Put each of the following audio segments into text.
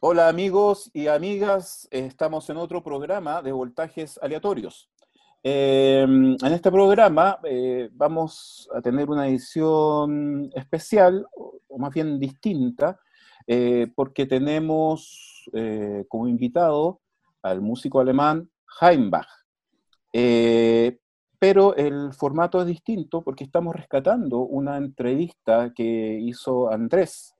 Hola amigos y amigas, estamos en otro programa de voltajes aleatorios. Eh, en este programa eh, vamos a tener una edición especial, o más bien distinta, eh, porque tenemos como invitado al músico alemán Heimbach. pero el formato es distinto porque estamos rescatando una entrevista que hizo Andrés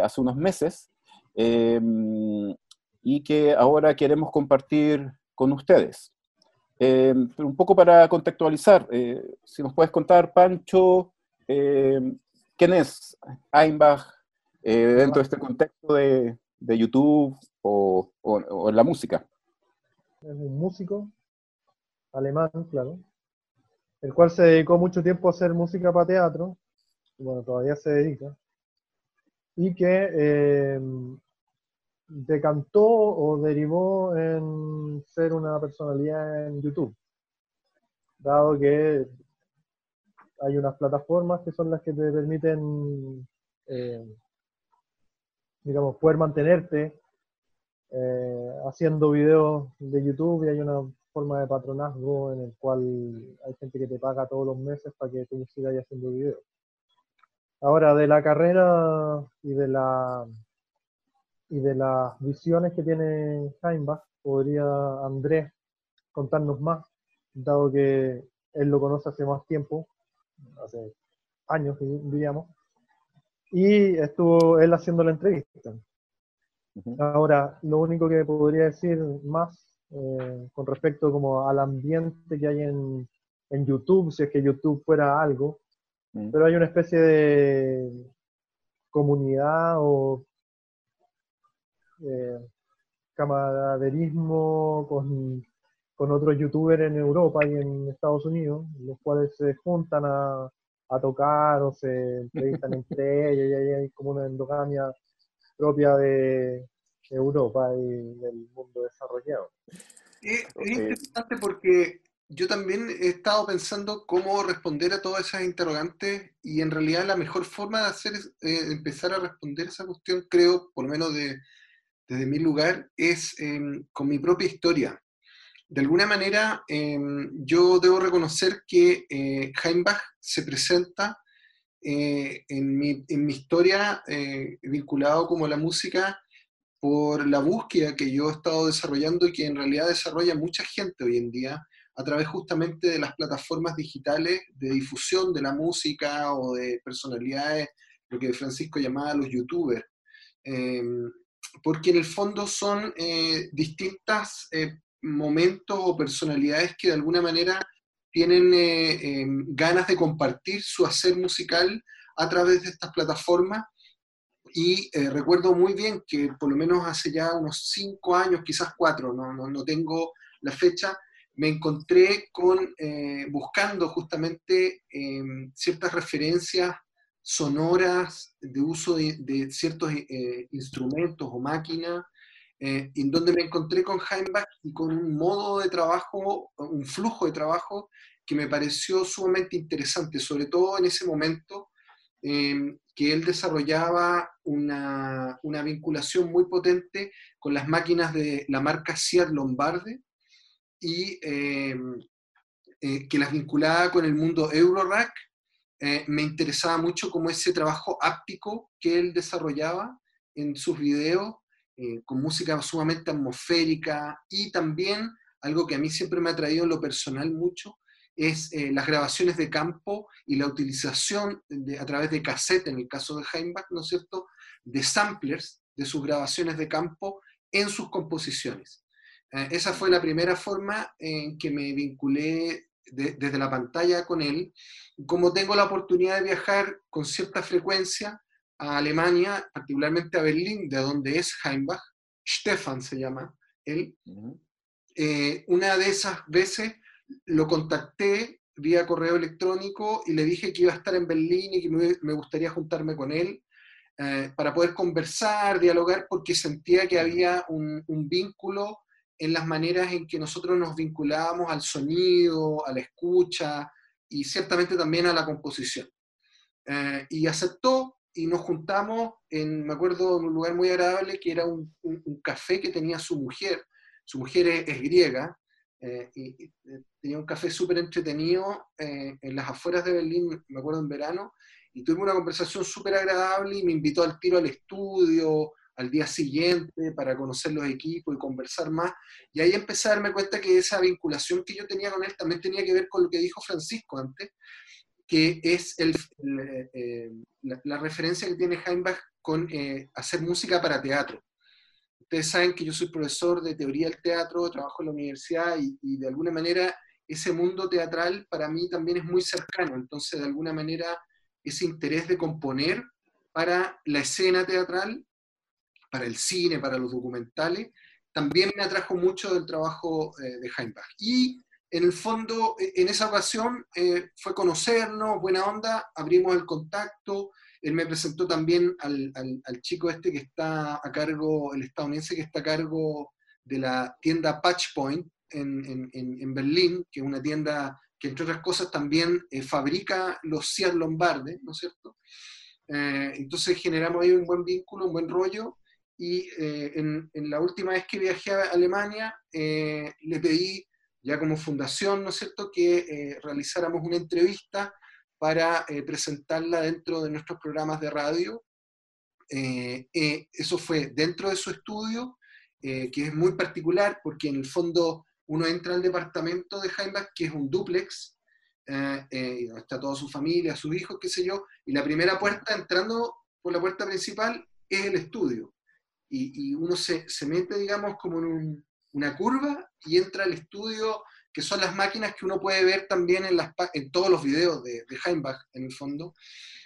hace unos meses Em, y que ahora queremos compartir con ustedes. Em, un poco para contextualizar, eh, si nos puedes contar, Pancho, em, ¿quién es Einbach eh, dentro de este contexto de, de YouTube o, o, la música? Es un músico alemán, claro, el cual se dedicó mucho tiempo a hacer música para teatro, bueno, todavía se dedica, y que decantó o derivó en ser una personalidad en YouTube, dado que hay unas plataformas que son las que te permiten, eh, digamos, poder mantenerte eh, haciendo videos de YouTube y hay una forma de patronazgo en el cual hay gente que te paga todos los meses para que tú sigas haciendo videos. Ahora, de la carrera y de la y de las visiones que tiene Heimbach, podría Andrés contarnos más, dado que él lo conoce hace más tiempo, hace años, diríamos, y estuvo él haciendo la entrevista. Ahora, lo único que podría decir más eh, con respecto como al ambiente que hay en, en, YouTube, si es que YouTube fuera algo, pero hay una especie de comunidad o eh, camaraderismo con, con, otros youtubers en Europa y en Estados Unidos, los cuales se juntan a, a tocar o se entrevistan entre ellos y hay como una endogamia propia de Europa y del mundo desarrollado. Es, interesante porque yo también he estado pensando cómo responder a todas esas interrogantes y en realidad la mejor forma de hacer es eh, empezar a responder esa cuestión, creo, por lo menos de, desde mi lugar, es em, con mi propia historia. De alguna manera, em, yo debo reconocer que eh, Heimbach se presenta eh, en, mi, en, historia eh, vinculado como la música por la búsqueda que yo he estado desarrollando y que en realidad desarrolla mucha gente hoy en día a través justamente de las plataformas digitales de difusión de la música o de personalidades, lo que Francisco llamaba los youtubers. Em, porque en el fondo son eh, distintos eh, momentos o personalidades que de alguna manera tienen eh, em, ganas de compartir su hacer musical a través de estas plataformas. Y recuerdo muy bien que por lo menos hace ya unos cinco años, quizás cuatro, no, no, no tengo la fecha, me encontré con, buscando justamente em, ciertas referencias sonoras de uso de, ciertos eh, instrumentos o máquinas, eh, en donde me encontré con Heimbach y con un modo de trabajo, un flujo de trabajo que me pareció sumamente interesante, sobre todo en ese momento em, que él desarrollaba una, una, vinculación muy potente con las máquinas de la marca Seat Lombarde y em, eh, que las vinculaba con el mundo Eurorack eh, me interesaba mucho como ese trabajo áptico que él desarrollaba en sus videos, eh, con música sumamente atmosférica y también algo que a mí siempre me ha traído en lo personal mucho, es eh, las grabaciones de campo y la utilización a través de cassette, en el caso de Heimbach, ¿no es cierto?, de samplers de sus grabaciones de campo en sus composiciones. esa fue la primera forma en que me vinculé desde la pantalla con él, como tengo la oportunidad de viajar con cierta frecuencia a Alemania, particularmente a Berlín, de donde es Heimbach, Stefan se llama él, eh, una de esas veces lo contacté vía correo electrónico y le dije que iba a estar en Berlín y que me, gustaría juntarme con él eh, para poder conversar, dialogar, porque sentía que había un, un vínculo en las maneras en que nosotros nos vinculábamos al sonido, a la escucha y ciertamente también a la composición. Eh, y aceptó, y nos juntamos en, me acuerdo, en un lugar muy agradable que era un, café que tenía su mujer. Su mujer es, griega eh, y, y, tenía un café súper entretenido en las afueras de Berlín, me acuerdo en verano, y tuvimos una conversación súper agradable y me invitó al tiro al estudio, al día siguiente para conocer los equipos y conversar más. Y ahí empecé a darme cuenta que esa vinculación que yo tenía con él también tenía que ver con lo que dijo Francisco antes, que es el, eh, la, referencia que tiene Heimbach con eh, hacer música para teatro. Ustedes saben que yo soy profesor de teoría del teatro, trabajo en la universidad y, y de alguna manera ese mundo teatral para mí también es muy cercano. Entonces, de alguna manera, ese interés de componer para la escena teatral para el cine, para los documentales, también me atrajo mucho del trabajo eh, de Heimbach. Y en el fondo, e, en esa ocasión eh, fue conocernos, buena onda, abrimos el contacto, él me presentó también al, al, chico este que está a cargo, el estadounidense que está a cargo de la tienda Patchpoint en, en, en Berlín, que es una tienda que entre otras cosas también eh, fabrica los Seat Lombarde, ¿no es cierto? entonces generamos ahí un buen vínculo, un buen rollo, y eh, en, la última vez que viajé a Alemania eh, le pedí ya como fundación, ¿no es cierto?, que eh, realizáramos una entrevista para presentarla dentro de nuestros programas de radio. eso fue dentro de su estudio, que es muy particular porque en el fondo uno entra al departamento de Heimbach, que es un duplex, donde está toda su familia, sus hijos, qué sé yo, y la primera puerta, entrando por la puerta principal, es el estudio y, uno se, mete, digamos, como en una curva y entra al estudio, que son las máquinas que uno puede ver también en, las, en todos los videos de, de Heimbach, en el fondo.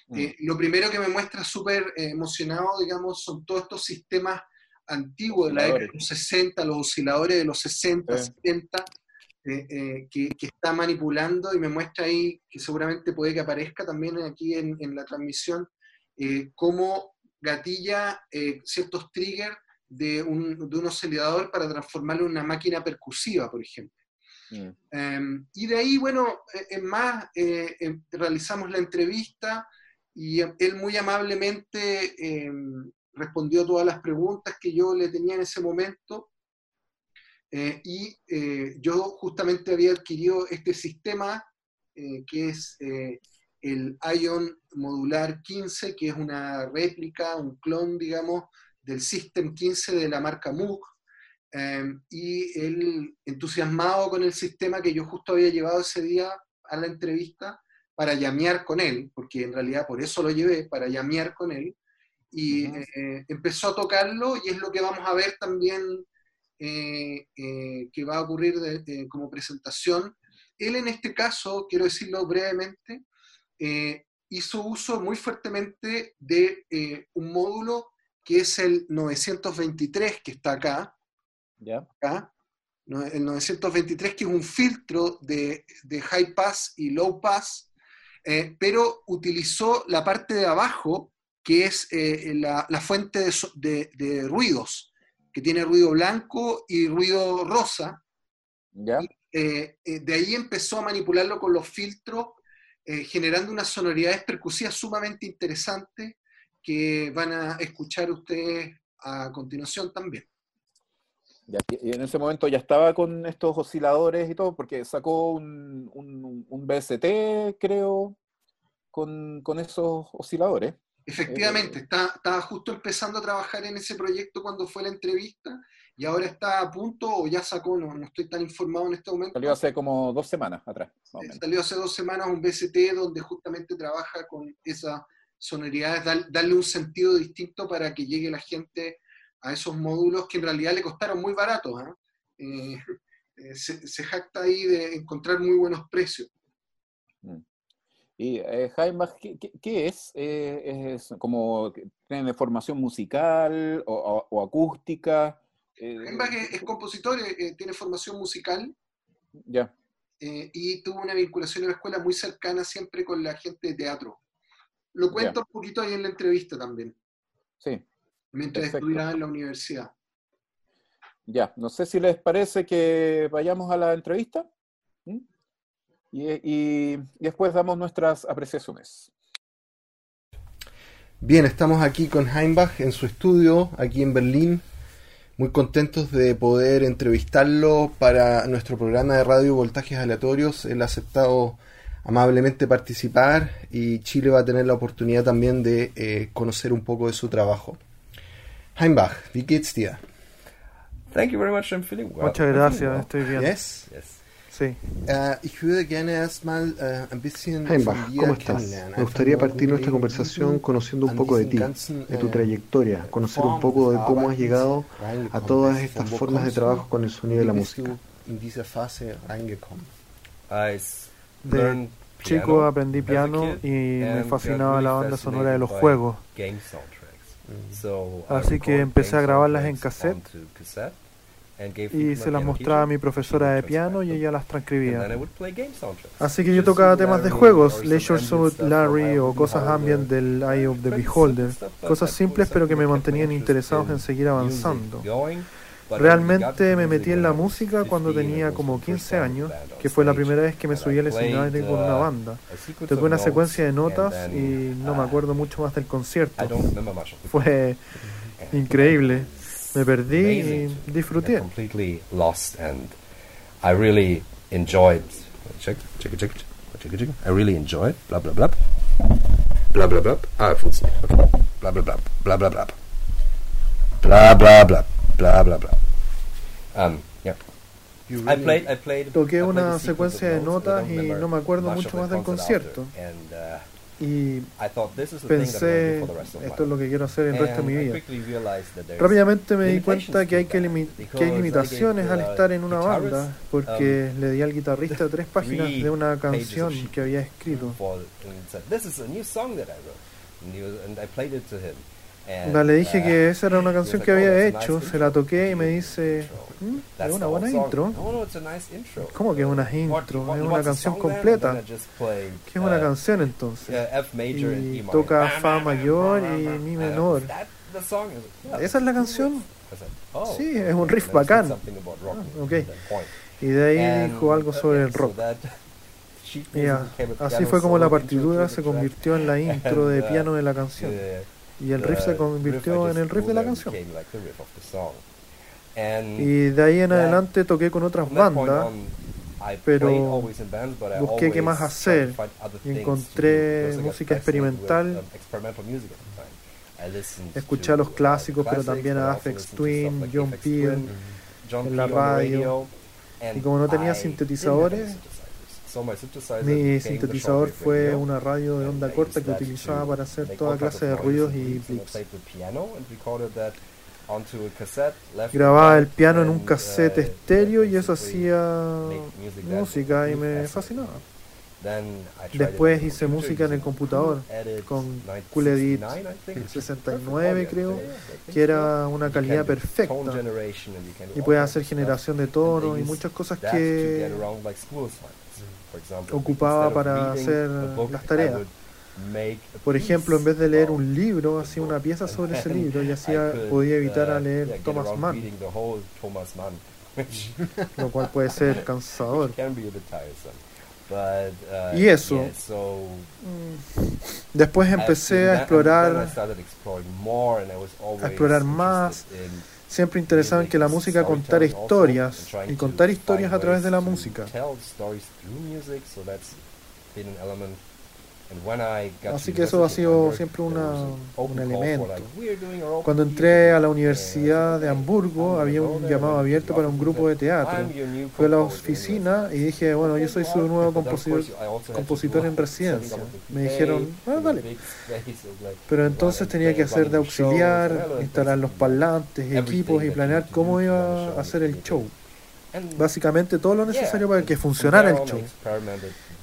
Mm. Eh, lo primero que me muestra súper eh, emocionado, digamos, son todos estos sistemas antiguos de la década de los 60, los osciladores de los 60, 70, eh, que, está manipulando y me muestra ahí, que seguramente puede que aparezca también aquí en, en la transmisión, cómo gatilla eh, ciertos triggers de un, de un, oscilador para transformarlo en una máquina percusiva, por ejemplo. Mm. Em, y de ahí, bueno, eh, en más, eh, em, realizamos la entrevista y él muy amablemente em, respondió todas las preguntas que yo le tenía en ese momento. y yo justamente había adquirido este sistema que es el Ion Modular 15, que es una réplica, un clon, digamos, del System 15 de la marca Moog, em, y él entusiasmado con el sistema que yo justo había llevado ese día a la entrevista para llamear con él, porque en realidad por eso lo llevé, para llamear con él, y eh, empezó a tocarlo y es lo que vamos a ver también eh, eh, que va a ocurrir como presentación. Él en este caso, quiero decirlo brevemente, eh, hizo uso muy fuertemente de eh, un módulo que es el 923, que está acá. ¿Ya? el 923, que es un filtro de, high pass y low pass, eh, pero utilizó la parte de abajo, que es la, fuente de, ruidos, que tiene ruido blanco y ruido rosa. ¿Ya? de ahí empezó a manipularlo con los filtros eh, generando unas sonoridades percusivas sumamente interesantes que van a escuchar ustedes a continuación también. y en ese momento ya estaba con estos osciladores y todo, porque sacó un, un, BST, creo, con, con, esos osciladores. Efectivamente, eh, estaba justo empezando a trabajar en ese proyecto cuando fue la entrevista y ahora está a punto o ya sacó, no, no estoy tan informado en este momento. Salió hace como dos semanas atrás. Salió hace dos semanas un BST donde justamente trabaja con esas sonoridades, darle un sentido distinto para que llegue la gente a esos módulos que en realidad le costaron muy baratos. ¿ah? Eh, eh, se, jacta ahí de encontrar muy buenos precios. Mm. Y eh, Jaime, ¿qué, es? ¿Es como tiene formación musical o acústica? Eh, es, compositor, eh, eh, tiene formación musical. Ya. y tuvo una vinculación en la escuela muy cercana siempre con la gente de teatro. Lo cuento un poquito ahí en la entrevista también. Sí. Mientras estudiaba en la universidad. Ya, no sé si les parece que vayamos a la entrevista. y después damos nuestras apreciaciones. Bien, estamos aquí con Heimbach en su estudio, aquí en Berlín. Muy contentos de poder entrevistarlo para nuestro programa de radio Voltajes Aleatorios. Él ha aceptado amablemente participar y Chile va a tener la oportunidad también de eh, conocer un poco de su trabajo. Heimbach, wie geht's dir? Thank you very much, I'm feeling well. Muchas gracias, estoy bien. Yes? Yes. Sí. Äh, ich würde gerne erstmal äh, ein bisschen Heimbach, ¿cómo estás? Me gustaría partir nuestra conversación du conociendo un poco de ti, de tu trayectoria, conocer un poco de cómo has llegado a todas estas formas de trabajo con el sonido de la música. s- De chico aprendí piano y me fascinaba la banda sonora de los juegos. I Así que empecé a grabarlas en cassette y se las mostraba a mi profesora de piano y ella las transcribía. Así que yo tocaba temas de juegos, Leisure Suit, Larry o cosas ambient del Eye of the Beholder, cosas simples pero que me mantenían interesados en seguir avanzando. Realmente me metí en la música cuando tenía como 15 años, que fue la primera vez que me subí al escenario con una banda. Toqué una secuencia de notas y no me acuerdo mucho más del concierto. Fue increíble. Me perdí y disfruté. Completely lost and I really enjoyed. Check, check, check, check, check. I really enjoyed. Bla bla bla. Bla bla bla. Ah, funktioniert. Okay. Bla bla bla. Bla bla bla. Bla bla bla. Bla bla bla. Um, yeah. I played, I played, Toqué una secuencia de notas y no me acuerdo mucho más del concierto. And, uh, y pensé, esto es lo que quiero hacer el resto de mi vida. Rápidamente me di cuenta que hay, que, limi que hay limitaciones al estar en una banda, porque le di al guitarrista tres páginas de una canción que había escrito. Le dije que esa era una canción que había hecho, se la toqué y me dice, ¿Mm? es una buena intro. ¿Cómo que es una intro? Es una canción completa. ¿Qué es una canción entonces? Y toca Fa mayor y Mi menor. ¿Esa es la canción? Sí, es un riff bacán. Ah, okay. Y de ahí dijo algo sobre el rock. Yeah. Así fue como la partitura se convirtió en la intro de piano de la canción. Y el riff se convirtió en el riff de la canción. Y de ahí en adelante toqué con otras bandas, pero busqué qué más hacer y encontré música experimental. Escuché a los clásicos, pero también a Afex Twin, John Peel en la radio. Y como no tenía sintetizadores, mi sintetizador fue una radio de onda corta que utilizaba para hacer toda clase de ruidos y blips. Grababa el piano en un cassette estéreo y eso hacía música y me fascinaba. Después hice música en el computador con Cool Edit 69 creo, que era una calidad perfecta. Y puedes hacer generación de tono y muchas cosas que mm. ocupaba para hacer las tareas. Por ejemplo, en vez de leer un libro, hacía una pieza sobre ese libro y así podía evitar a leer Thomas Mann, lo cual puede ser cansador. But, y eso. Mm, después empecé a explorar, a explorar más. Siempre interesado en que la música contara historias y contar historias a través de la música. Así que eso ha sido siempre una- un elemento. Cuando entré a la Universidad de Hamburgo había un llamado abierto para un grupo de teatro. Fui a la oficina y dije, bueno, yo soy su nuevo compositor, compositor en residencia. Me dijeron, ah, dale. Pero entonces tenía que hacer de auxiliar, instalar los parlantes, equipos y planear cómo iba a hacer el show. Básicamente todo lo necesario para que funcionara el show.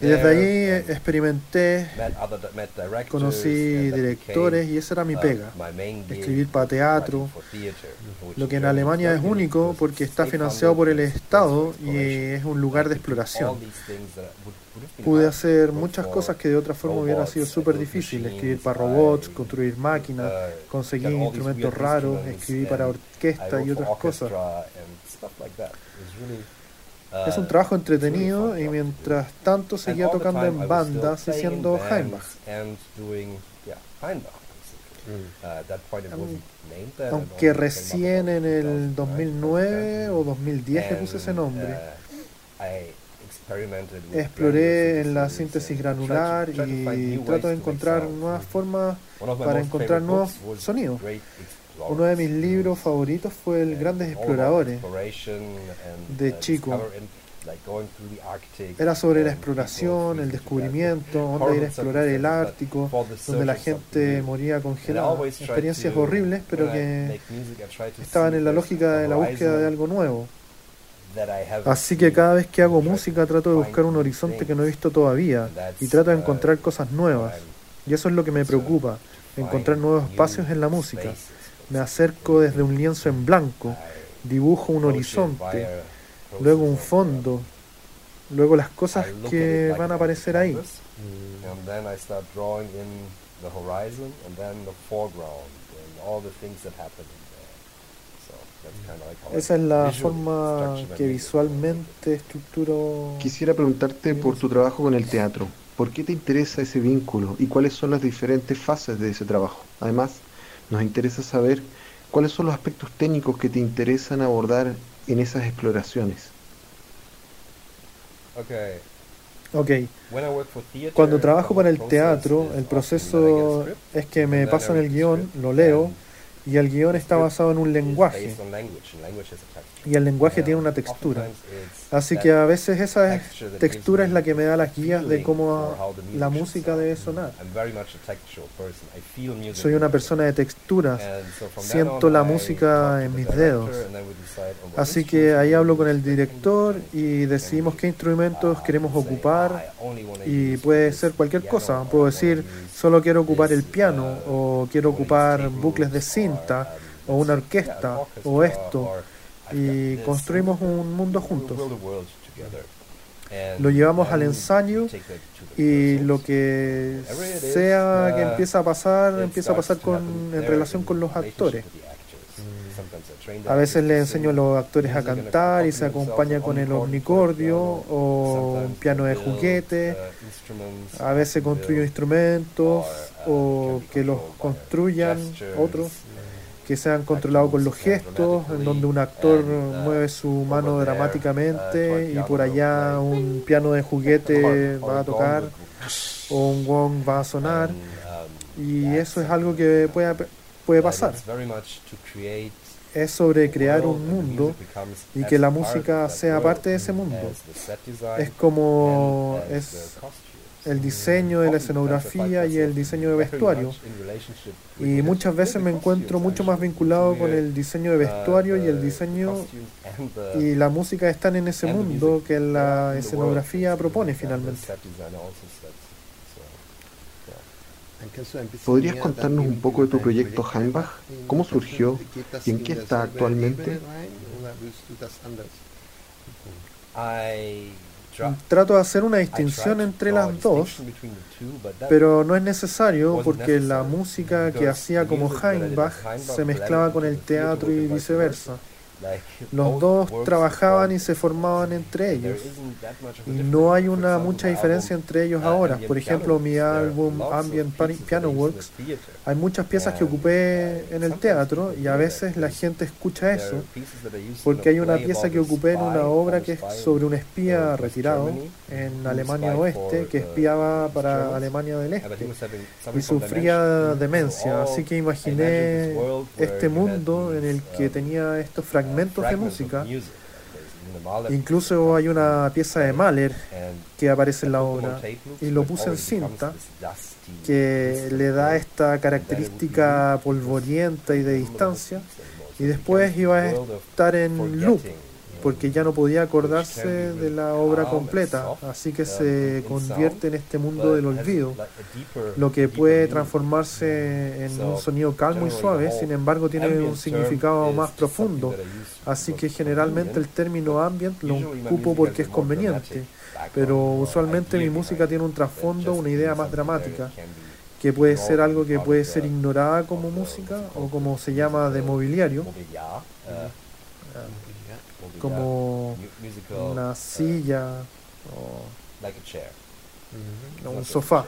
Y desde ahí eh, experimenté, conocí directores y esa era mi pega. Escribir para teatro, lo que en Alemania es único porque está financiado por el Estado y es un lugar de exploración. Pude hacer muchas cosas que de otra forma hubieran sido súper difíciles. Escribir para robots, construir máquinas, conseguir instrumentos raros, escribir para orquesta y otras cosas. Es un trabajo entretenido y mientras tanto seguía tocando en bandas y siendo Heimbach. Aunque recién en el 2009 o 2010 le puse ese nombre. Exploré en la síntesis granular y trato de encontrar nuevas formas para encontrar nuevos sonidos. Uno de mis libros favoritos fue El Grandes Exploradores de Chico. Era sobre la exploración, el descubrimiento, dónde ir a explorar el Ártico, donde la gente moría congelada. Experiencias horribles, pero que estaban en la lógica de la búsqueda de algo nuevo. Así que cada vez que hago música trato de buscar un horizonte que no he visto todavía y trato de encontrar cosas nuevas. Y eso es lo que me preocupa, encontrar nuevos espacios en la música. Me acerco desde un lienzo en blanco, dibujo un horizonte, luego un fondo, luego las cosas que van a aparecer ahí. Esa es la forma que visualmente estructuro. Quisiera preguntarte por tu trabajo con el teatro. ¿Por qué te interesa ese vínculo y cuáles son las diferentes fases de ese trabajo? Además, nos interesa saber cuáles son los aspectos técnicos que te interesan abordar en esas exploraciones. Ok. Cuando trabajo para el teatro, el proceso es que me pasan el guion, lo leo, y el guion está basado en un lenguaje. Y el lenguaje tiene una textura. Así que a veces esa textura es la que me da las guías de cómo la música debe sonar. Soy una persona de textura. Siento la música en mis dedos. Así que ahí hablo con el director y decidimos qué instrumentos queremos ocupar. Y puede ser cualquier cosa. Puedo decir, solo quiero ocupar el piano o quiero ocupar bucles de cinta o una orquesta o esto y construimos un mundo juntos. Lo llevamos al ensayo y lo que sea que empieza a pasar, empieza a pasar con, en relación con los actores. A veces le enseño a los actores a cantar y se acompaña con el omnicordio o un piano de juguete. A veces construyo instrumentos o que los construyan otros que sean controlados con los gestos, en donde un actor mueve su mano dramáticamente y por allá un piano de juguete va a tocar o un gong va a sonar y eso es algo que puede, puede pasar. Es sobre crear un mundo y que la música sea parte de ese mundo. Es como es el diseño de la escenografía y el diseño de vestuario. Y muchas veces me encuentro mucho más vinculado con el diseño de vestuario y el diseño y la música están en ese mundo que la escenografía propone finalmente. ¿Podrías contarnos un poco de tu proyecto Heimbach? ¿Cómo surgió y en qué está actualmente? Trato de hacer una distinción entre las dos, pero no es necesario porque la música que hacía como Heimbach se mezclaba con el teatro y viceversa. Los dos trabajaban y se formaban entre ellos. Y no hay una mucha diferencia entre ellos ahora. Por ejemplo, mi álbum Ambient Piano Works, hay muchas piezas que ocupé en el teatro y a veces la gente escucha eso, porque hay una pieza que ocupé en una obra que es sobre un espía retirado en Alemania Oeste que espiaba para Alemania del Este y sufría demencia. Así que imaginé este mundo en el que tenía estos fragmentos de música. Incluso hay una pieza de Mahler que aparece en la obra y lo puse en cinta que le da esta característica polvorienta y de distancia y después iba a estar en loop porque ya no podía acordarse de la obra completa, así que se convierte en este mundo del olvido, lo que puede transformarse en un sonido calmo y suave, sin embargo tiene un significado más profundo, así que generalmente el término ambient lo ocupo porque es conveniente, pero usualmente mi música tiene un trasfondo, una idea más dramática que puede ser algo que puede ser ignorada como música o como se llama de mobiliario como una silla o un sofá.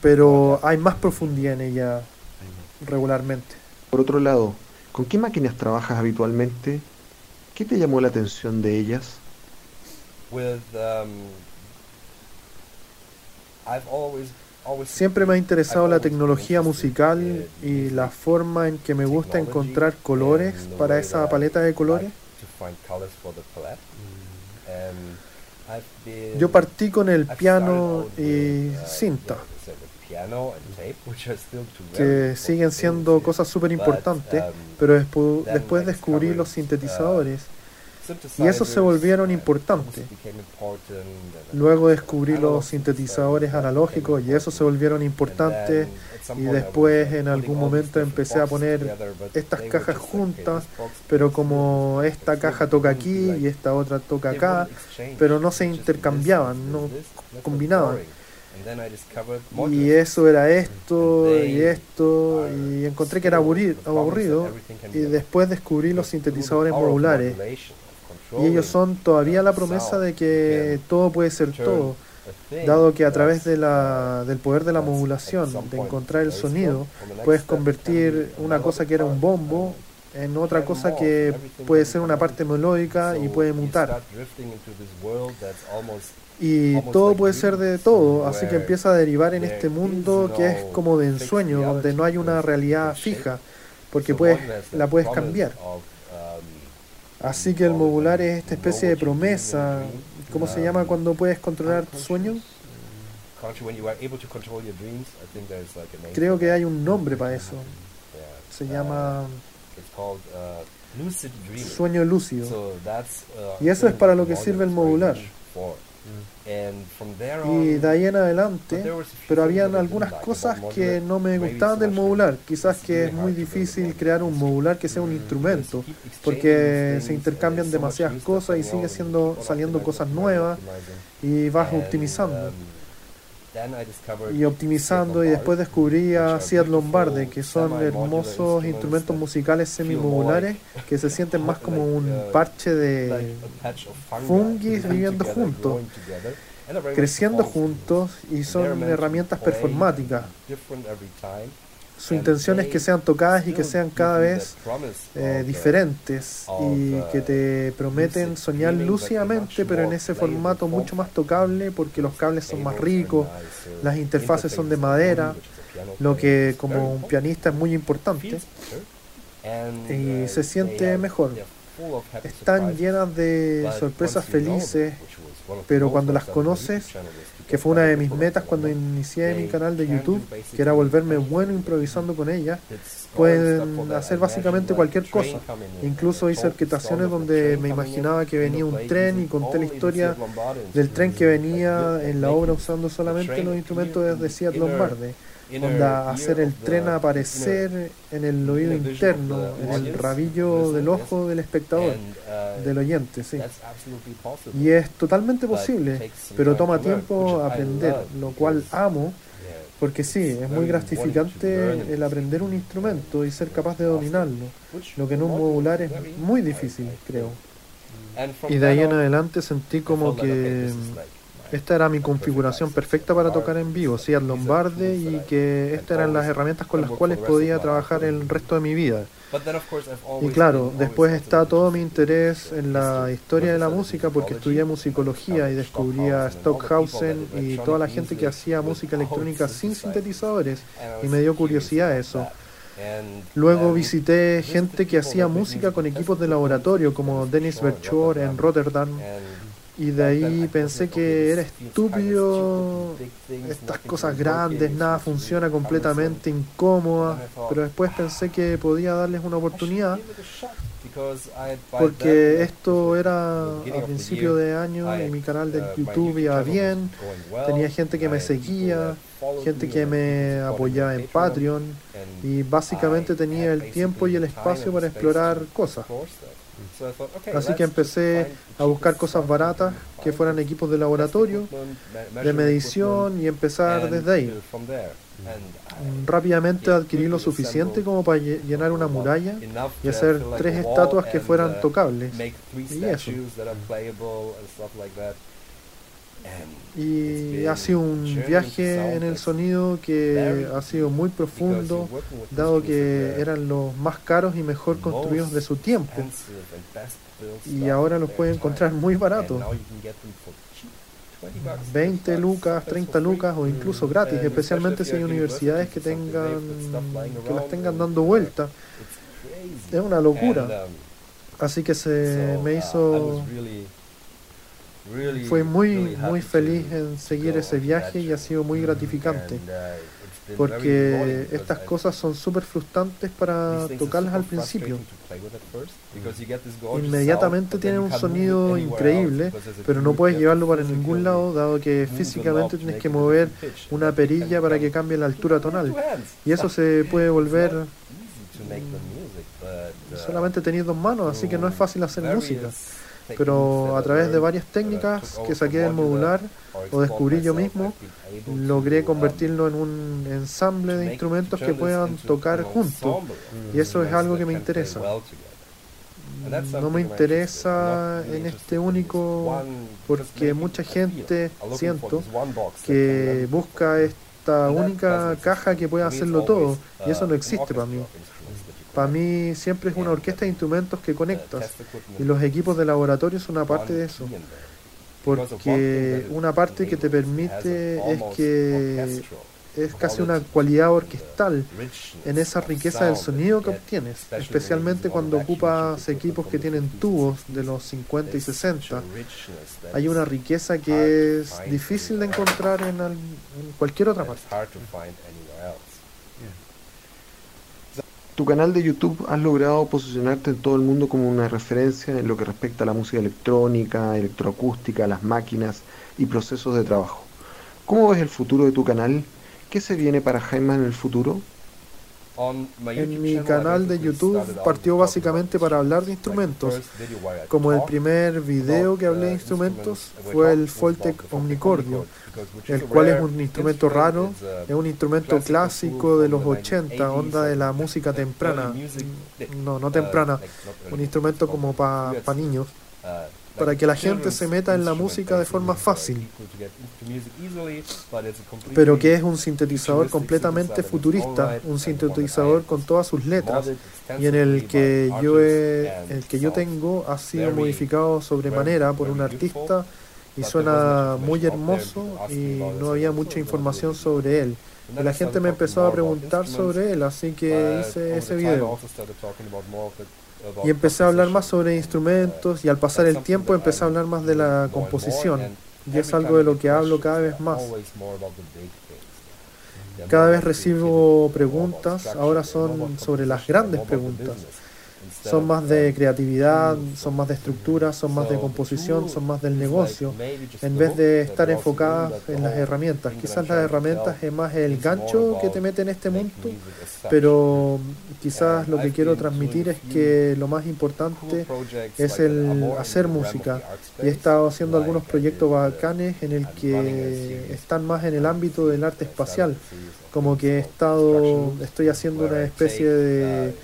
pero hay más profundidad en ella regularmente. Por otro lado, ¿con qué máquinas trabajas habitualmente? ¿Qué te llamó la atención de ellas? With, um, I've always, always Siempre me ha interesado la tecnología musical y la forma en que me gusta encontrar colores para esa paleta de colores. Yo partí con el piano y cinta, que siguen siendo cosas súper importantes, pero después descubrí los sintetizadores y esos se volvieron importantes. Luego descubrí los sintetizadores analógicos y esos se volvieron importantes. Y después, en algún momento, empecé a poner estas cajas juntas, pero como esta caja toca aquí y esta otra toca acá, pero no se intercambiaban, no combinaban. Y eso era esto y esto, y encontré que era aburrido. Y después descubrí los sintetizadores modulares. Y ellos son todavía la promesa de que todo puede ser todo, dado que a través de la, del poder de la modulación, de encontrar el sonido, puedes convertir una cosa que era un bombo en otra cosa que puede ser una parte melódica y puede mutar. Y todo puede ser de todo, así que empieza a derivar en este mundo que es como de ensueño, donde no hay una realidad fija, porque puedes, la puedes cambiar. Así que el modular es esta especie de promesa. ¿Cómo se llama cuando puedes controlar tu sueño? Conscious, when you are able to control your dreams, I think there's like a name Creo que hay un nombre para eso. Se llama sueño lúcido. Uh, Y eso es para lo que sirve el modular. There Y de ahí en adelante, pero habían algunas cosas que no me gustaban del modular. Quizás que es muy difícil crear un modular que sea un Because instrumento, porque se intercambian demasiadas cosas y sigue siendo saliendo cosas nuevas y vas And, optimizando. um, then I discovered y optimizando y después descubrí a Seat Lombardi que son hermosos instrumentos musicales semimodulares que se sienten más como un uh, parche de fungi viviendo juntos, creciendo juntos y son herramientas performáticas. Su intención es que sean tocadas y que sean cada vez eh, uh, diferentes y uh, que te prometen soñar lúcidamente, pero en ese formato form mucho más tocable porque los cables son más ricos, nicer, las interfaces son de madera, lo que como un pianista es muy importante. Y uh, se siente mejor. Están llenas de sorpresas felices, pero cuando las conoces, que fue una de mis metas cuando and inicié mi canal de YouTube, que era volverme bueno improvisando con ella, pueden hacer básicamente cualquier cosa. Incluso hice orquestaciones donde me imaginaba que venía un tren y conté la historia del tren que venía en la obra usando solamente los instrumentos in Seat Lombardi. Onda, hacer el tren aparecer en el oído interno, en el rabillo del ojo del espectador, and, uh, del oyente, sí. Y es totalmente posible, pero toma to learn, tiempo aprender, lo cual amo, porque sí, es muy gratificante it. el aprender un instrumento y ser capaz de dominarlo, lo que en un modular es muy difícil, creo. Y de ahí en adelante sentí como que esta era mi configuración perfecta para tocar en vivo, are Lombardi, tools y que estas eran las herramientas con las cuales podía trabajar el resto de mi vida. Y claro, después está todo mi interés in en la historia de la música porque estudié musicología y descubrí a Stockhausen y toda la gente que hacía música electrónica sin sintetizadores y me dio curiosidad eso. Luego visité gente que hacía música con equipos de laboratorio como Dennis Berchor en Rotterdam y de ahí pensé que era estúpido estas cosas grandes, nada funciona completamente incómoda, pero después pensé que podía darles una oportunidad porque esto era a principio de año y mi canal de YouTube iba bien, tenía gente que me seguía, gente que me apoyaba en Patreon y básicamente tenía el tiempo y el espacio para explorar cosas. Así que empecé a buscar cosas baratas que fueran equipos de laboratorio, de medición y empezar desde ahí. Rápidamente adquirí lo suficiente como para lle- llenar una muralla y hacer tres estatuas que fueran tocables. Y eso. Y ha sido un viaje en el sonido que ha sido muy profundo, dado que eran los más caros y mejor construidos de su tiempo. Y ahora los pueden encontrar muy baratos. 20 lucas, 30 lucas o incluso gratis, especialmente si hay universidades que tengan que las tengan dando vuelta. Es una locura. Así que se me hizo fue muy muy feliz en seguir ese viaje y ha sido muy gratificante porque estas cosas son súper frustrantes para tocarlas al principio. Inmediatamente tienen un sonido increíble, pero no puedes llevarlo para ningún lado, dado que físicamente tienes que mover una perilla para que cambie la altura tonal. Y eso se puede volver solamente teniendo dos manos, así que no es fácil hacer música pero a través de varias técnicas que saqué del modular o descubrí yo mismo, logré convertirlo en un ensamble de instrumentos que puedan tocar juntos. Y eso es algo que me interesa. No me interesa en este único porque mucha gente, siento, que busca esta única caja que pueda hacerlo todo. Y eso no existe para mí. Para mí siempre es una orquesta de instrumentos que conectas y los equipos de laboratorio son una parte de eso. Porque una parte que te permite es que es casi una cualidad orquestal en esa riqueza del sonido que obtienes, especialmente cuando ocupas equipos que tienen tubos de los 50 y 60. Hay una riqueza que es difícil de encontrar en, en cualquier otra parte tu canal de YouTube has logrado posicionarte en todo el mundo como una referencia en lo que respecta a la música electrónica, electroacústica, las máquinas y procesos de trabajo. ¿Cómo ves el futuro de tu canal? ¿Qué se viene para Jaime en el futuro? En mi canal de YouTube partió básicamente para hablar de instrumentos. Como el primer video que hablé de instrumentos fue el Foltec Omnicordio, el cual es un instrumento raro, es un instrumento clásico de los 80, onda de la música temprana. No, no temprana, un instrumento como para niños para que la gente se meta en la música de forma fácil, pero que es un sintetizador completamente futurista, un sintetizador con todas sus letras y en el que yo el que yo tengo ha sido modificado sobremanera por un artista y suena muy hermoso y no había mucha información sobre él. Y la gente me empezó a preguntar sobre él, así que hice ese video. Y empecé a hablar más sobre instrumentos y al pasar el tiempo empecé a hablar más de la composición. Y es algo de lo que hablo cada vez más. Cada vez recibo preguntas, ahora son sobre las grandes preguntas son más de creatividad, son más de estructura, son más de composición, son más del negocio, en vez de estar enfocadas en las herramientas. Quizás las herramientas es más el gancho que te mete en este mundo, pero quizás lo que quiero transmitir es que lo más importante es el hacer música. Y he estado haciendo algunos proyectos bacanes en el que están más en el ámbito del arte espacial, como que he estado, estoy haciendo una especie de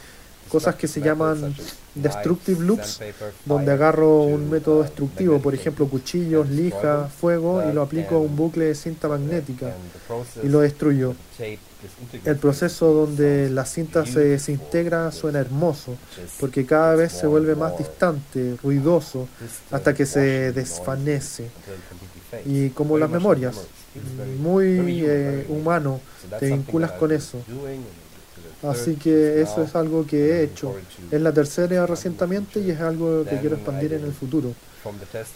cosas que se llaman destructive loops, donde agarro un método destructivo, por ejemplo cuchillos, lija, fuego, y lo aplico a un bucle de cinta magnética y lo destruyo. El proceso donde la cinta se desintegra suena hermoso, porque cada vez se vuelve más distante, ruidoso, hasta que se desvanece. Y como las memorias, muy eh, humano, te vinculas con eso. Así que eso es algo que he hecho. Es la tercera recientemente y es algo que quiero expandir en el futuro.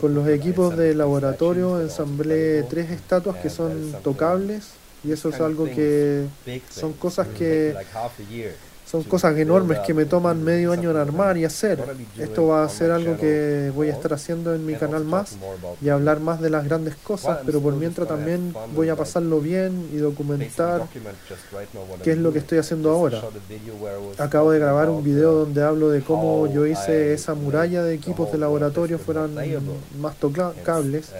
Con los equipos de laboratorio ensamblé tres estatuas que son tocables y eso es algo que son cosas que son cosas enormes que me toman medio año en armar y hacer. Esto va a ser algo que voy a estar haciendo en mi canal más y hablar más de las grandes cosas, pero por mientras también voy a pasarlo bien y documentar qué es lo que estoy haciendo ahora. Acabo de grabar un video donde hablo de cómo yo hice esa muralla de equipos de laboratorio fueran más tocables,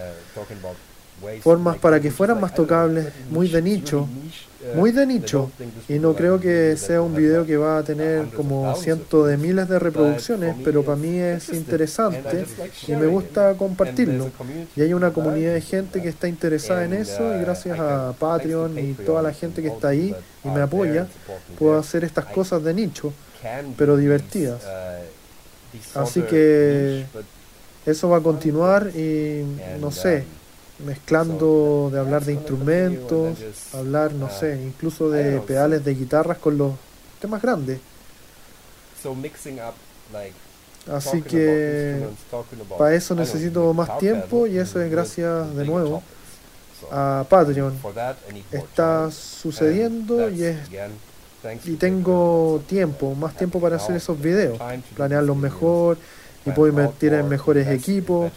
formas para que fueran más tocables, muy de nicho muy de nicho y no creo que sea un video que va a tener como cientos de miles de reproducciones, pero para mí es interesante y me gusta compartirlo. Y hay una comunidad de gente que está interesada en eso y gracias a Patreon y toda la gente que está ahí y me apoya, puedo hacer estas cosas de nicho, pero divertidas. Así que eso va a continuar y no sé, mezclando de hablar de instrumentos, hablar, no sé, incluso de pedales de guitarras con los temas grandes. Así que para eso necesito más tiempo y eso es gracias de nuevo a Patreon. Está sucediendo y es y tengo tiempo, más tiempo para hacer esos videos, planearlos mejor y puedo invertir en mejores equipos,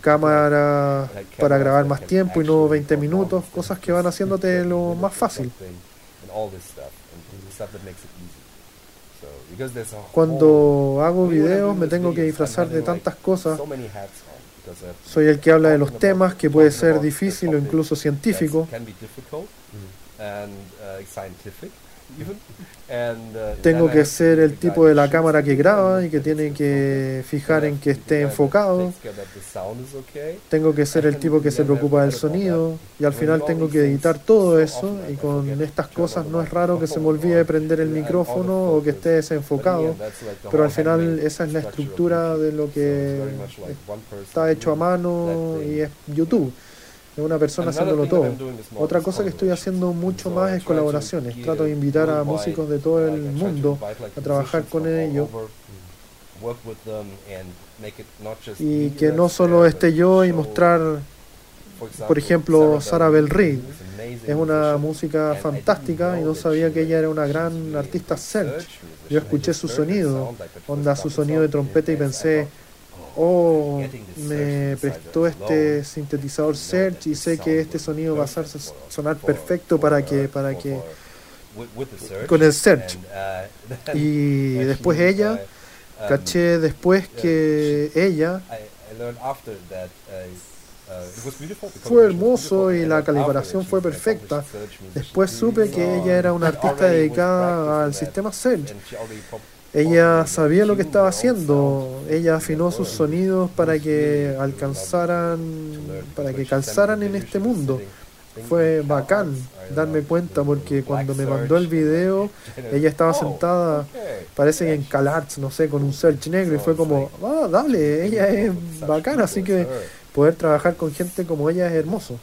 cámara para grabar más tiempo y no 20 minutos, cosas que van haciéndote lo más fácil. Cuando hago videos me tengo que disfrazar de tantas cosas. Soy el que habla de los temas, que puede ser difícil o incluso científico. Tengo que ser el tipo de la cámara que graba y que tiene que fijar en que esté enfocado. Tengo que ser el tipo que se preocupa del sonido y al final tengo que editar todo eso y con estas cosas. No es raro que se me olvide prender el micrófono o que esté desenfocado, pero al final esa es la estructura de lo que está hecho a mano y es YouTube es una persona haciéndolo todo. Otra cosa que estoy haciendo mucho más es colaboraciones. Trato de invitar a músicos de todo el mundo a trabajar con ellos y que no solo esté yo y mostrar, por ejemplo, Sarah Bell Reid. Es una música fantástica y no sabía que ella era una gran artista search. Yo escuché su sonido, onda su sonido de trompeta y pensé, oh, me prestó este sintetizador Search y sé que este sonido va a sonar perfecto para que, para que, con el Search. Y después ella, caché después que ella fue hermoso y la calibración fue perfecta. Después supe que ella era una artista dedicada al sistema Search ella sabía lo que estaba haciendo, ella afinó sus sonidos para que alcanzaran, para que calzaran en este mundo. Fue bacán darme cuenta porque cuando me mandó el video, ella estaba sentada, parece que en CalArts, no sé, con un search negro y fue como, ah, dale, ella es bacán, así que poder trabajar con gente como ella es hermoso.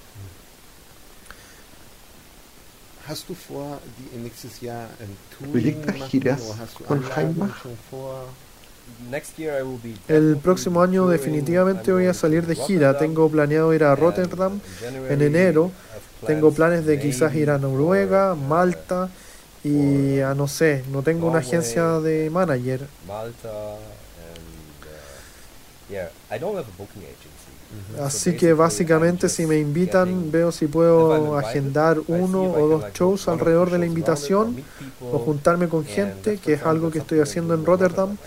Hast du vor, die nächstes Jahr giras con Heimbach? El próximo año definitivamente voy a salir de gira. Tengo planeado ir a Rotterdam en enero. Tengo planes de quizás ir a Noruega, Malta y a no sé, no tengo una agencia de manager. Malta and, uh, yeah, I don't have a booking Así que básicamente si me invitan veo si puedo agendar uno o dos shows alrededor de la invitación o juntarme con gente, que es algo que estoy haciendo en Rotterdam.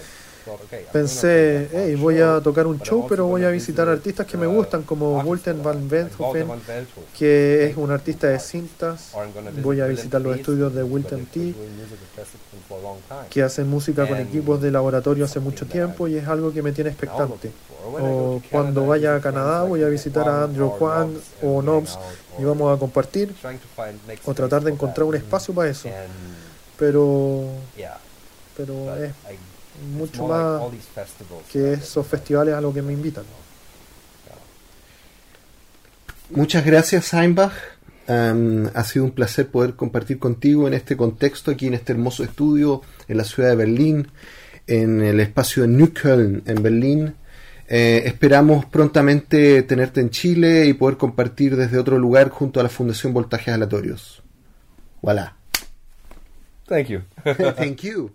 Pensé, hey, voy a tocar un show, pero voy a visitar artistas que me gustan, como Wulten van Beethoven, que es un artista de cintas. Voy a visitar los estudios de Wilton T, que hacen música con equipos de laboratorio hace mucho tiempo y es algo que me tiene expectante o cuando vaya a Canadá voy a visitar a Andrew Juan o Nobs y vamos a compartir o tratar de encontrar un espacio para eso. Pero, pero es mucho más que esos festivales a los que me invitan. Muchas gracias, Heimbach. Um, ha sido un placer poder compartir contigo en este contexto, aquí en este hermoso estudio en la ciudad de Berlín, en el espacio de Neukölln, en Berlín. Eh, esperamos prontamente tenerte en Chile y poder compartir desde otro lugar junto a la Fundación Voltajes Aleatorios. Voilà. Thank you. Thank you.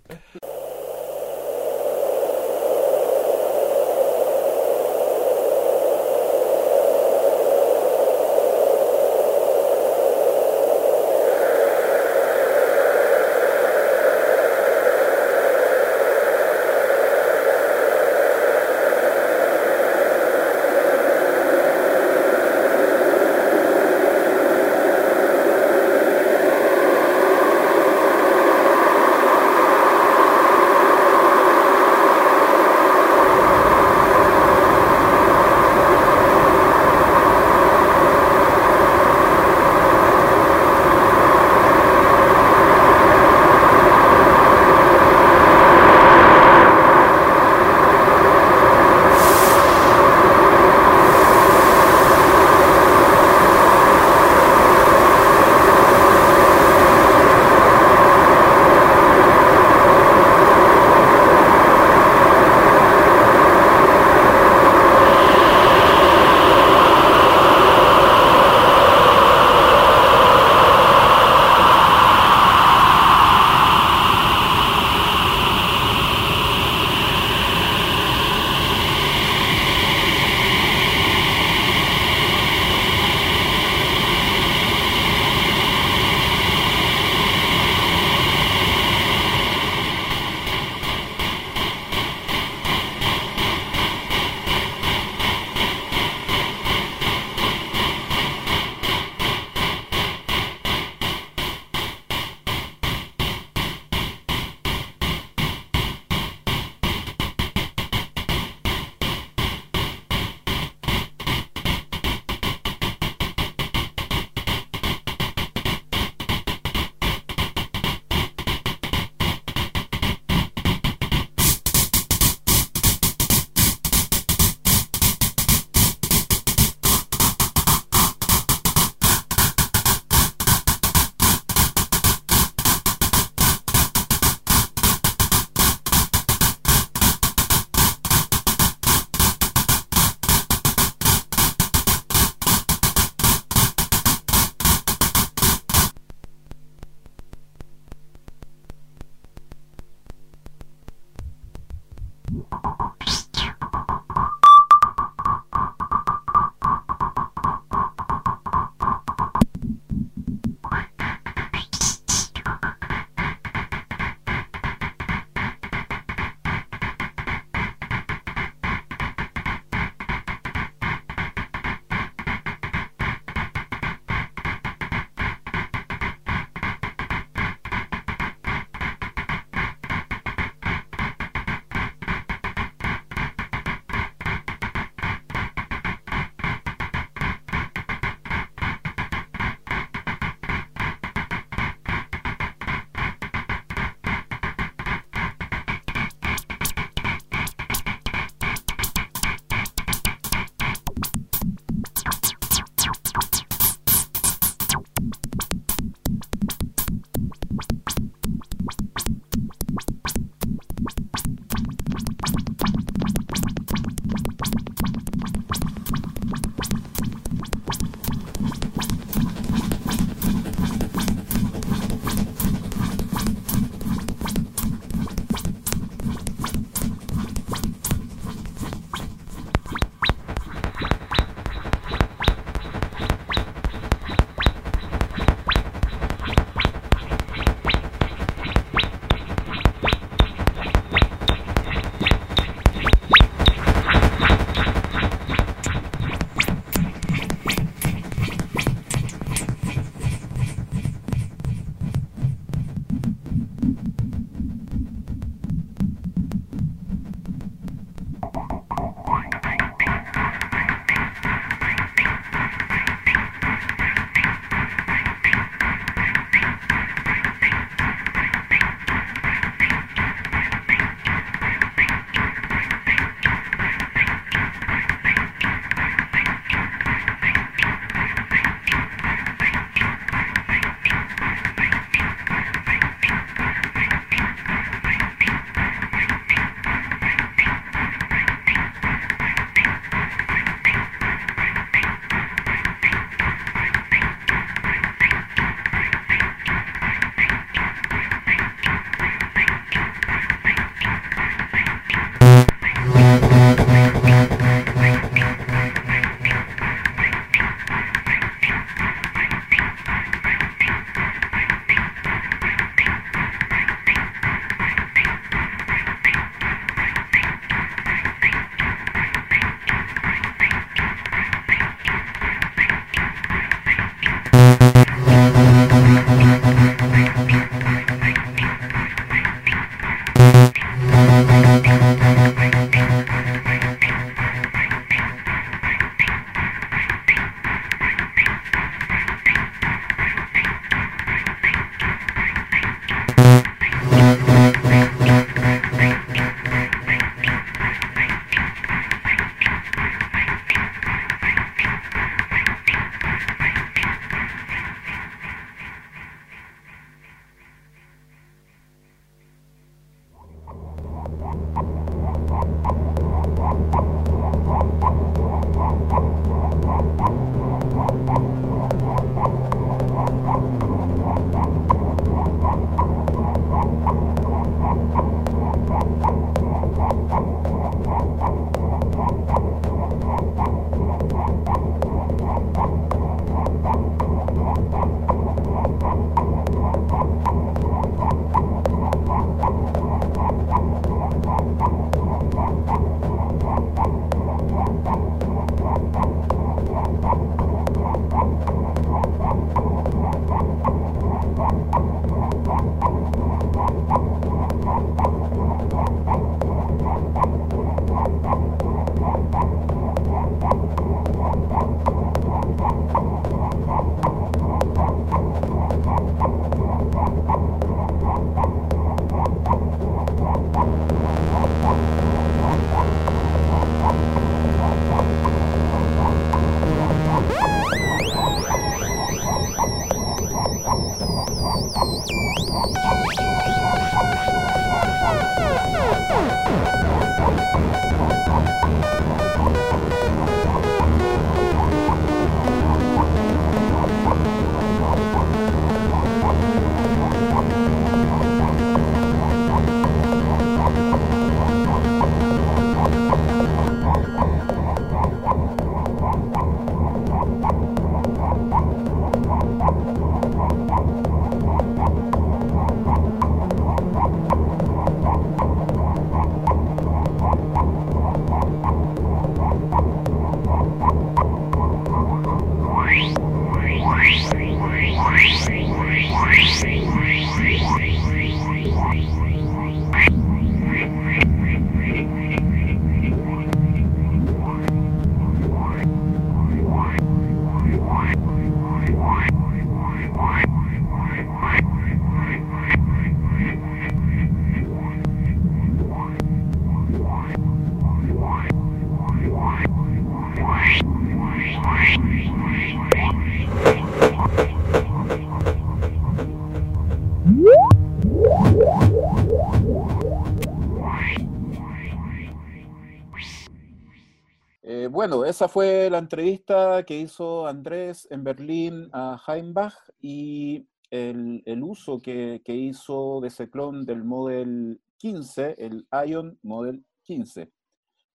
Esa fue la entrevista que hizo Andrés en Berlín a Heimbach y el, uso que, hizo de ese clon del Model 15, el Ion Model 15.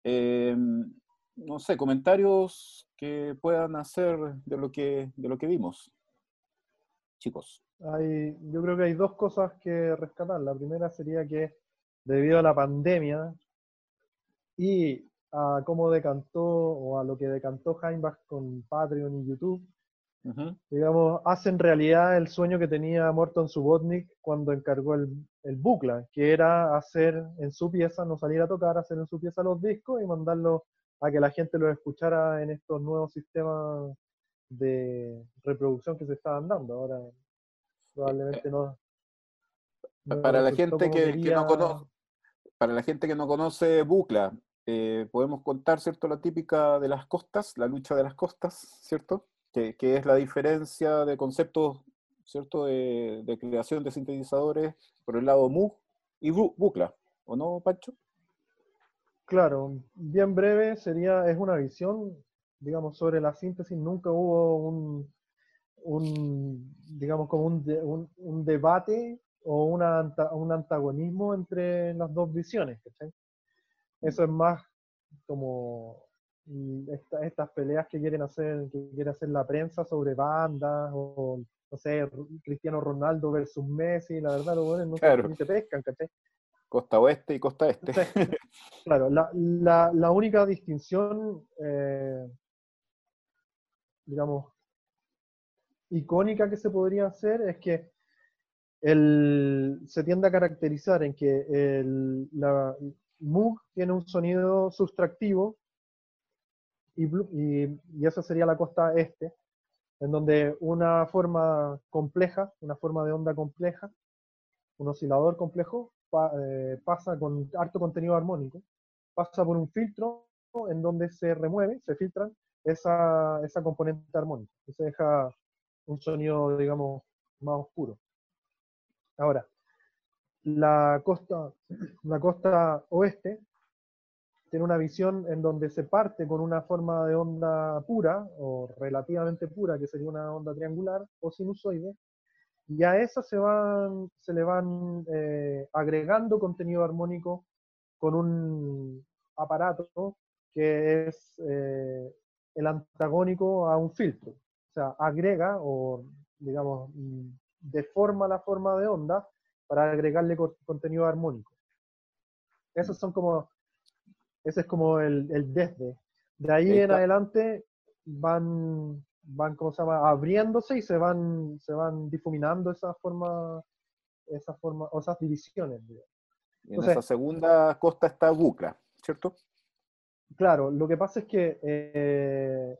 Em, no sé, comentarios que puedan hacer de lo que, de lo que vimos, chicos. Hay, yo creo que hay dos cosas que rescatar. La primera sería que debido a la pandemia y a cómo decantó o a lo que decantó Heimbach con Patreon y YouTube, digamos, hacen realidad el sueño que tenía Morton Subotnik cuando encargó el, el Bucla, que era hacer en su pieza, no salir a tocar, hacer en su pieza los discos y mandarlos a que la gente los escuchara en estos nuevos sistemas de reproducción que se estaban dando. Ahora probablemente no. para la gente que, no conoce, para la gente que no conoce Bucla, eh, podemos contar, ¿cierto? La típica de las costas, la lucha de las costas, ¿cierto? Que, es la diferencia de conceptos, ¿cierto? De, creación de sintetizadores por el lado MU y Bucla, ¿o no, Pancho? Claro, bien breve sería, es una visión, digamos, sobre la síntesis. Nunca hubo un, digamos, como un, un, debate o un antagonismo entre las dos visiones, ¿cachai? Eso es más como mm, estas peleas que quieren hacer, que quiere hacer la prensa sobre bandas o no sé, Cristiano Ronaldo versus Messi, la verdad, los buenos no claro. se pescan, ¿cachai? Costa oeste y costa este. claro, la, la, la, única distinción, eh, digamos, icónica que se podría hacer es que el, se tiende a caracterizar en que el, la, Moog tiene un sonido sustractivo y, y, esa sería la costa este, en donde una forma compleja, una forma de onda compleja, un oscilador complejo, eh, pasa con harto contenido armónico, pasa por un filtro en donde se remueve, se filtran esa, esa componente armónica, y se deja un sonido, digamos, más oscuro. Ahora, la costa, la costa oeste tiene una visión en donde se parte con una forma de onda pura o relativamente pura, que sería una onda triangular o sinusoide, y a esa se, van, se le van eh, agregando contenido armónico con un aparato que es eh, el antagónico a un filtro. O sea, agrega o, digamos, deforma la forma de onda para agregarle contenido armónico. Esos son como, ese es como el, el desde. De ahí en adelante van, van, ¿cómo se llama? Abriéndose y se van, se van difuminando esa forma, esa forma, o esas divisiones. en esa segunda costa está Bucla, ¿cierto? Claro, lo que pasa es que eh,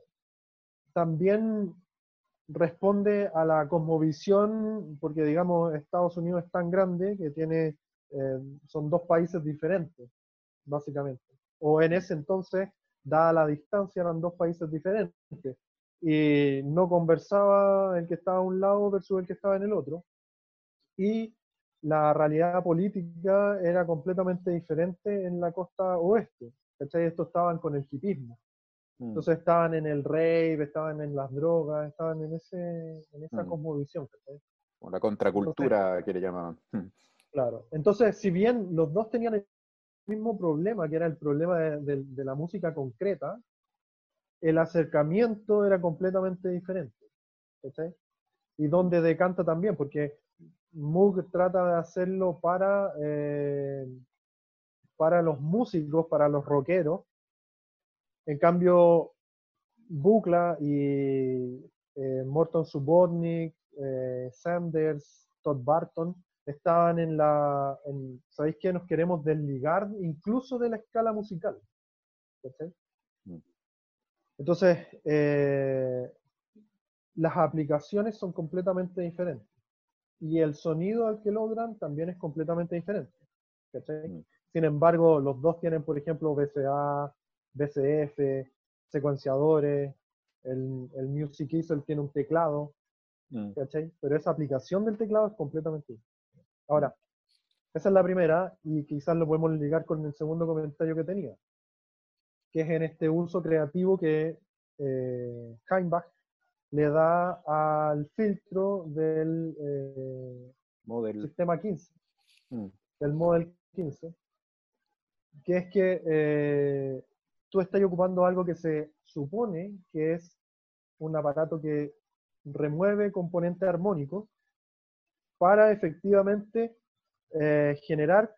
también responde a la cosmovisión, porque digamos Estados Unidos es tan grande que tiene, eh, son dos países diferentes, básicamente. O en ese entonces, dada la distancia, eran dos países diferentes. Y no conversaba el que estaba a un lado versus el que estaba en el otro. Y la realidad política era completamente diferente en la costa oeste. ¿Cachai? Estos estaban con el hipismo. Mm. Entonces estaban en el rave, estaban en las drogas, estaban en, ese, en esa mm. cosmovisión. O la contracultura que le llamaban. Claro. Entonces, si bien los dos tenían el mismo problema, que era el problema de, la música concreta, el acercamiento era completamente diferente. Y donde decanta también, porque Moog trata de hacerlo para, eh, para los músicos, para los rockeros, en cambio, Bucla y eh, Morton Subotnik, eh, Sanders, Todd Barton, estaban en la... ¿Sabéis que nos queremos desligar incluso de la escala musical? Mm. Entonces, eh, las aplicaciones son completamente diferentes. Y el sonido al que logran también es completamente diferente. Mm. Sin embargo, los dos tienen, por ejemplo, BCA, BCF, secuenciadores, el, el Music Easel tiene un teclado, mm. Pero esa aplicación del teclado es completamente Ahora, esa es la primera y quizás lo podemos ligar con el segundo comentario que tenía. que es en este uso creativo que eh, Heimbach le da al filtro del eh, Model. sistema 15, Mm. del Model 15, que es que eh, tú estás ocupando algo que se supone que es un aparato que remueve componentes armónicos para efectivamente eh, generar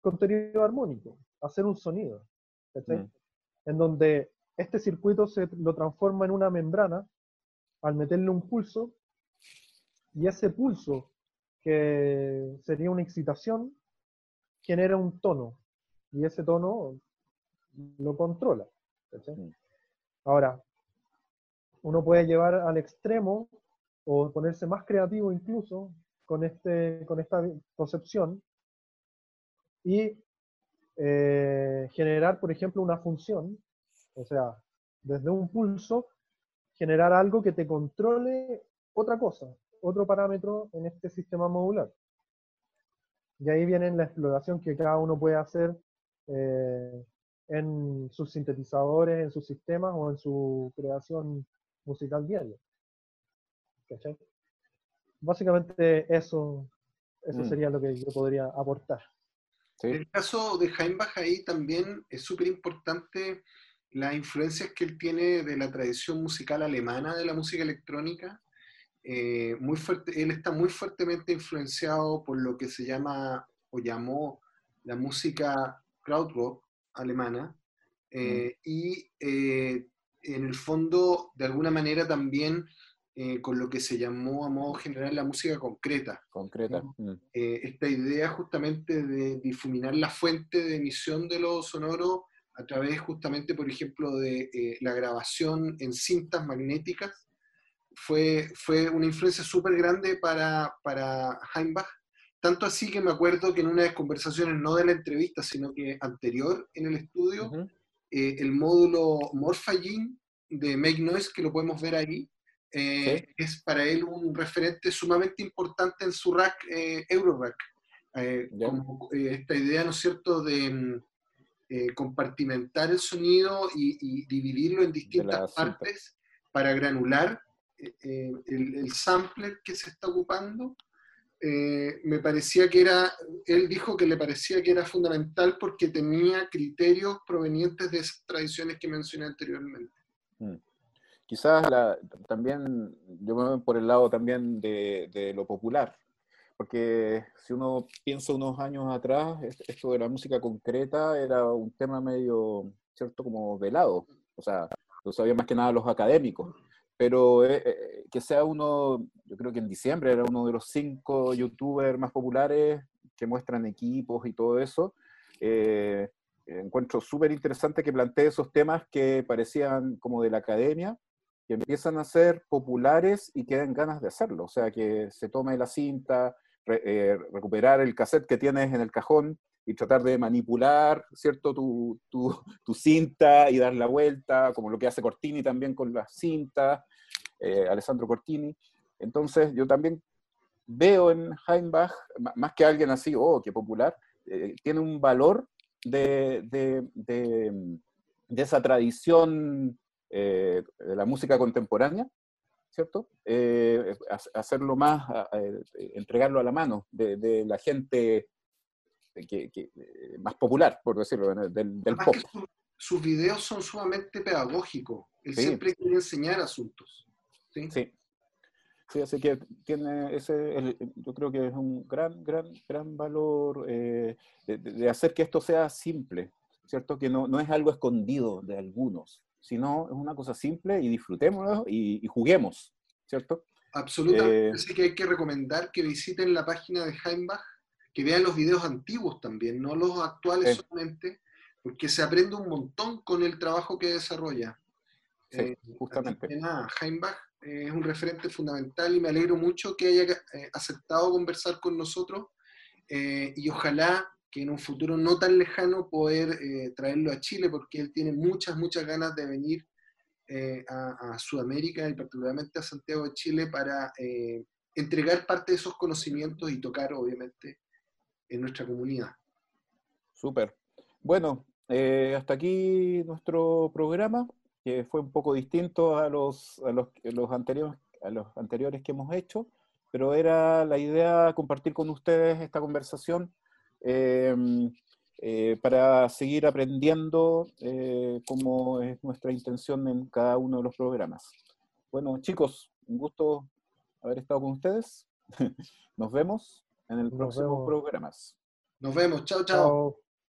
contenido armónico, hacer un sonido. Mm. En donde este circuito se lo transforma en una membrana al meterle un pulso y ese pulso que sería una excitación genera un tono y ese tono lo controla. ¿cachai? Ahora, uno puede llevar al extremo o ponerse más creativo incluso con, este, con esta concepción y eh, generar, por ejemplo, una función, o sea, desde un pulso, generar algo que te controle otra cosa, otro parámetro en este sistema modular. Y ahí viene la exploración que cada uno puede hacer eh, en sus sintetizadores, en sus sistemas o en su creación musical diaria. ¿Cachai? Básicamente eso, eso Mm. sería lo que yo podría aportar. Sí. En el caso de Heimbach ahí también es súper importante las influencias que él tiene de la tradición musical alemana de la música electrónica. Eh, muy fuerte, él está muy fuertemente influenciado por lo que se llama o llamó la música krautrock alemana eh, y eh, en el fondo de alguna manera también eh, con lo que se llamó a modo general la música concreta Concreta. Mm. esta idea justamente de difuminar la fuente de emisión de lo sonoro a través justamente, por ejemplo, de la grabación en cintas magnéticas, fue, fue una influencia súper grande para, para Heimbach. Tanto así que me acuerdo que en una de las conversaciones, no de la entrevista, sino que anterior en el estudio, Ujú. eh, el módulo Morphagene de Make Noise, que lo podemos ver ahí, eh, es para él un referente sumamente importante en su rack, eh, Eurorack. Eh, como eh, esta idea, ¿no es cierto?, de mm, eh, compartimentar el sonido y, y dividirlo en distintas partes para granular el, el sampler que se está ocupando. Eh, me parecía que era, él dijo que le parecía que era fundamental porque tenía criterios provenientes de esas tradiciones que mencioné anteriormente. Mm. Quizás también, yo me voy por el lado también de, de lo popular, porque si uno piensa unos años atrás, es- esto de la música concreta era un tema medio, ¿cierto? Como velado, o sea, lo sabían más que nada los académicos, pero eh, eh, que sea uno, yo creo que en diciembre era uno de los cinco youtubers más populares que muestran equipos y todo eso, eh, encuentro súper interesante que plantee esos temas que parecían como de la academia, que empiezan a ser populares y que den ganas de hacerlo. O sea, que se tome la cinta, re- eh, recuperar el cassette que tienes en el cajón y tratar de manipular, ¿cierto? Tu, tu, tu cinta y dar la vuelta, como lo que hace Cortini también con las cintas, eh, Alessandro Cortini. Entonces, yo también veo en Heimbach, más que alguien así, oh, qué popular, eh, tiene un valor de, de- de- de esa tradición eh, de la música contemporánea, ¿cierto? Eh, ha- hacerlo más, entregarlo a la mano de, la gente que, que- más popular, por decirlo, del, pop. sus videos son sumamente pedagógicos. Él Sí. siempre quiere enseñar asuntos. ¿Sí? Sí. Sí, así que tiene ese, el- yo creo que es un gran, gran, gran valor eh, de, hacer que esto sea simple, ¿cierto? Que no, no es algo escondido de algunos, sino es una cosa simple y disfrutémoslo y, y juguemos, ¿cierto? Absolutamente. Eh, Así que hay que recomendar que visiten la página de Heimbach, que vean los videos antiguos también, no los actuales solamente, porque se aprende un montón con el trabajo que desarrolla. Sí, Eh, justamente. nada, Heimbach es un referente fundamental y me alegro mucho que haya eh, aceptado conversar con nosotros eh, y ojalá que en un futuro no tan lejano poder eh, traerlo a Chile porque él tiene muchas, muchas ganas de venir a, Sudamérica y particularmente a Santiago de Chile para entregar parte de esos conocimientos y tocar obviamente en nuestra comunidad. Súper. Bueno, hasta aquí nuestro programa, que fue un poco distinto a los, a los, los anteriores, a los anteriores que hemos hecho, pero era la idea compartir con ustedes esta conversación eh, eh, para seguir aprendiendo como es nuestra intención en cada uno de los programas. Bueno, chicos, un gusto haber estado con ustedes. Nos vemos en el próximo programa. Nos vemos. Chao, chao.